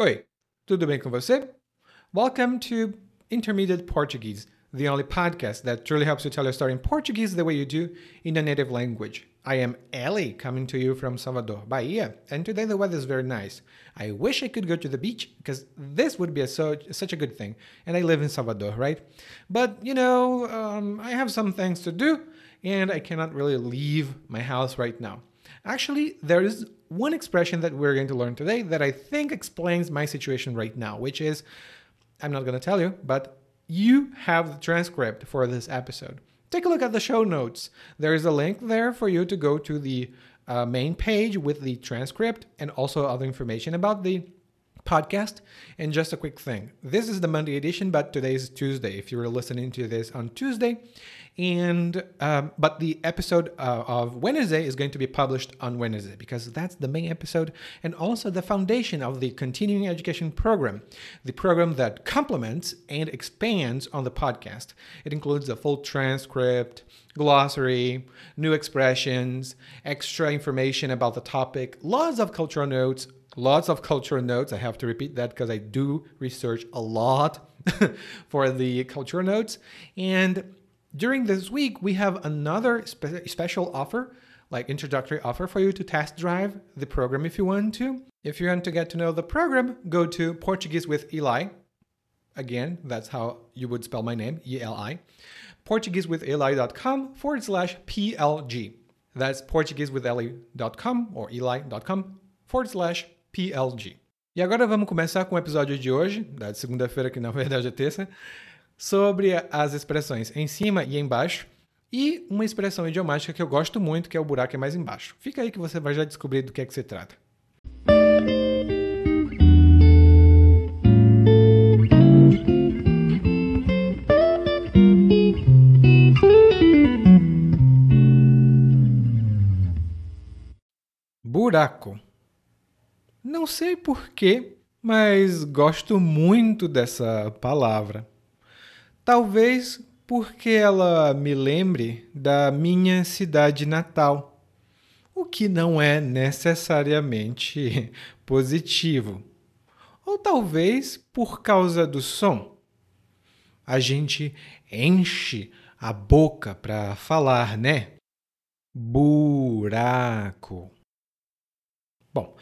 Oi, tudo bem com você? Welcome to Intermediate Portuguese, the only podcast that truly helps you tell your story in Portuguese the way you do in a native language. I am Ellie, coming to you from Salvador, Bahia, and today the weather is very nice. I wish I could go to the beach because this would be a so, such a good thing, and I live in Salvador, right? But you know, um, I have some things to do, and I cannot really leave my house right now. Actually, there is one expression that we're going to learn today that I think explains my situation right now, which is I'm not going to tell you, but you have the transcript for this episode. Take a look at the show notes. There is a link there for you to go to the uh, main page with the transcript and also other information about the podcast. And just a quick thing this is the Monday edition, but today is Tuesday. If you were listening to this on Tuesday, and um, but the episode uh, of Wednesday is going to be published on Wednesday because that's the main episode and also the foundation of the continuing education program, the program that complements and expands on the podcast. It includes a full transcript, glossary, new expressions, extra information about the topic, lots of cultural notes, lots of cultural notes. I have to repeat that because I do research a lot for the cultural notes and during this week, we have another spe- special offer, like introductory offer for you to test drive the program if you want to. If you want to get to know the program, go to Portuguese with Eli. Again, that's how you would spell my name, E L I. Portuguese with PortugueseWithEli.com forward slash PLG. That's Portuguese with PortugueseWithEli.com or Eli.com forward slash PLG. E agora vamos começar com o episódio de hoje, da segunda-feira, que na verdade é terça, sobre as expressões em cima e embaixo e uma expressão idiomática que eu gosto muito, que é o buraco é mais embaixo. Fica aí que você vai já descobrir do que é que se trata. Buraco. Não sei porquê, mas gosto muito dessa palavra. Talvez porque ela me lembre da minha cidade natal, o que não é necessariamente positivo. Ou talvez por causa do som. A gente enche a boca para falar, né? Buraco. Bom,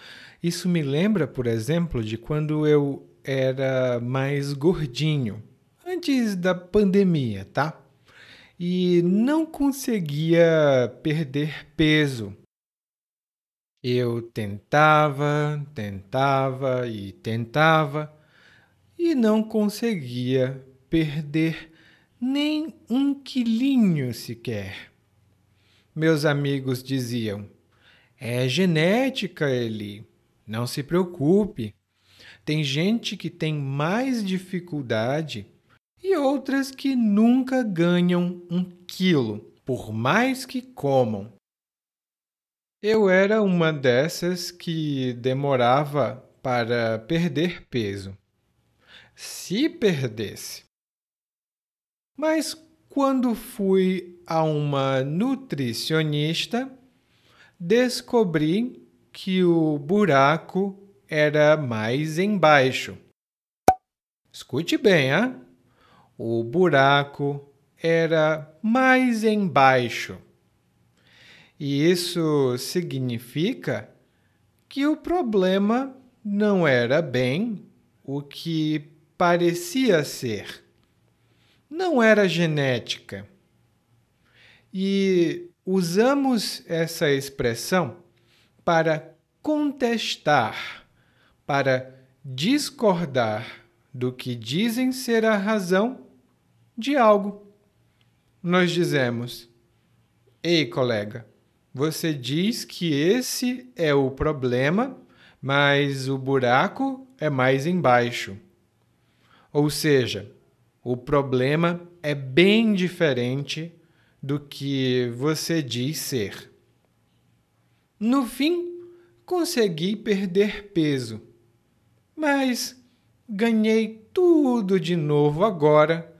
isso me lembra, por exemplo, de quando eu era mais gordinho antes da pandemia, tá? E não conseguia perder peso. Eu tentava, tentava e tentava e não conseguia perder nem um quilinho sequer. Meus amigos diziam: é genética, Eli, não se preocupe. Tem gente que tem mais dificuldade e outras que nunca ganham um quilo, por mais que comam. Eu era uma dessas que demorava para perder peso. Se perdesse. Mas quando fui a uma nutricionista, descobri que o buraco era mais embaixo. Escute bem, hein? o buraco era mais embaixo. E isso significa que o problema não era bem o que parecia ser. Não era genética. E usamos essa expressão para contestar, para discordar do que dizem ser a razão de algo. Nós dizemos: Ei, colega, você diz que esse é o problema, mas o buraco é mais embaixo. Ou seja, o problema é bem diferente do que você diz ser. No fim, consegui perder peso, mas ganhei tudo de novo agora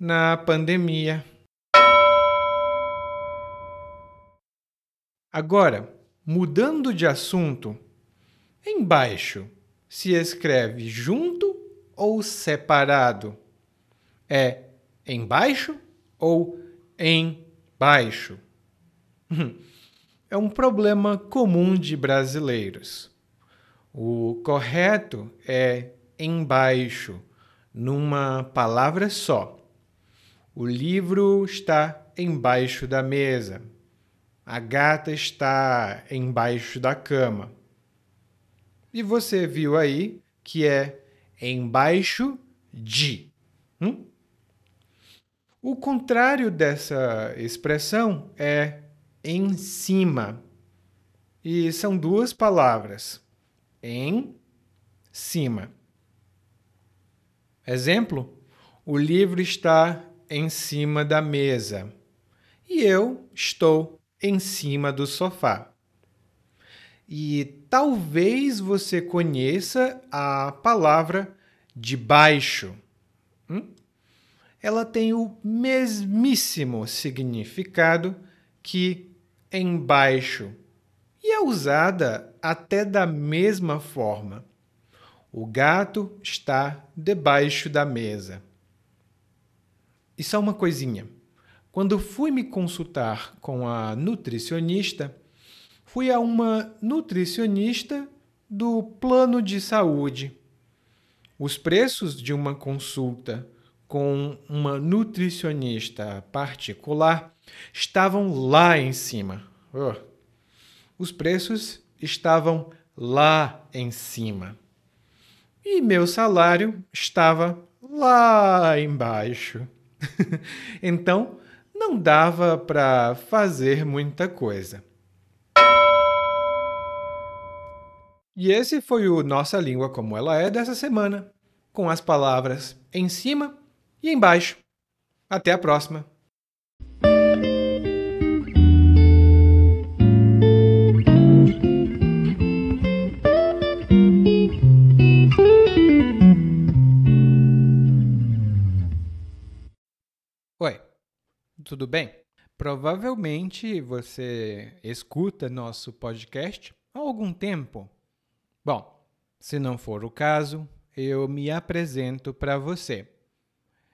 na pandemia. Agora, mudando de assunto, embaixo se escreve junto ou separado? É embaixo ou embaixo? É um problema comum de brasileiros. O correto é embaixo, numa palavra só. O livro está embaixo da mesa. A gata está embaixo da cama. E você viu aí que é embaixo de. Hum? O contrário dessa expressão é em cima. E são duas palavras. Em cima. Exemplo: o livro está em cima da mesa e eu estou em cima do sofá. E talvez você conheça a palavra debaixo. Hum? Ela tem o mesmíssimo significado que embaixo e é usada até da mesma forma. O gato está debaixo da mesa. E só uma coisinha. Quando fui me consultar com a nutricionista, fui a uma nutricionista do plano de saúde. Os preços de uma consulta com uma nutricionista particular estavam lá em cima. Oh. Os preços estavam lá em cima. E meu salário estava lá embaixo. então, não dava para fazer muita coisa. E esse foi o Nossa Língua Como Ela É dessa semana, com as palavras em cima e embaixo. Até a próxima! Oi, tudo bem? Provavelmente você escuta nosso podcast há algum tempo. Bom, se não for o caso, eu me apresento para você.